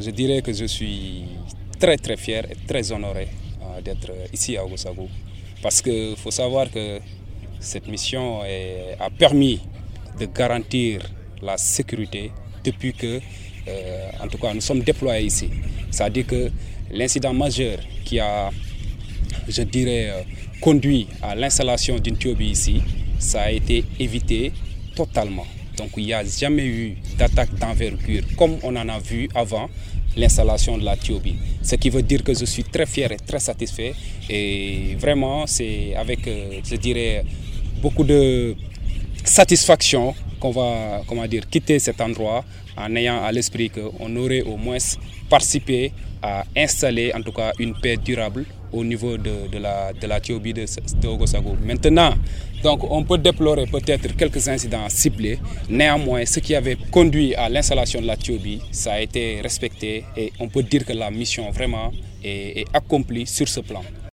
je dirais que je suis très très fier et très honoré euh, d'être ici à Ogosago. Parce qu'il faut savoir que cette mission a permis de garantir la sécurité depuis que, euh, en tout cas, nous sommes déployés ici. C'est-à-dire que l'incident majeur qui a, je dirais, euh, conduit à l'installation d'une turbine ici, ça a été évité totalement. Donc il n'y a jamais eu d'attaque d'envergure comme on en a vu avant l'installation de la turbine. Ce qui veut dire que je suis très fier et très satisfait. Et vraiment, c'est avec, euh, je dirais, beaucoup de satisfaction qu'on va comment dire, quitter cet endroit en ayant à l'esprit qu'on aurait au moins participé à installer en tout cas une paix durable au niveau de, la, de de, de Ogosago. Maintenant, donc on peut déplorer peut-être quelques incidents ciblés. Néanmoins, ce qui avait conduit à l'installation de la Tiobi, ça a été respecté et on peut dire que la mission vraiment est, est accomplie sur ce plan.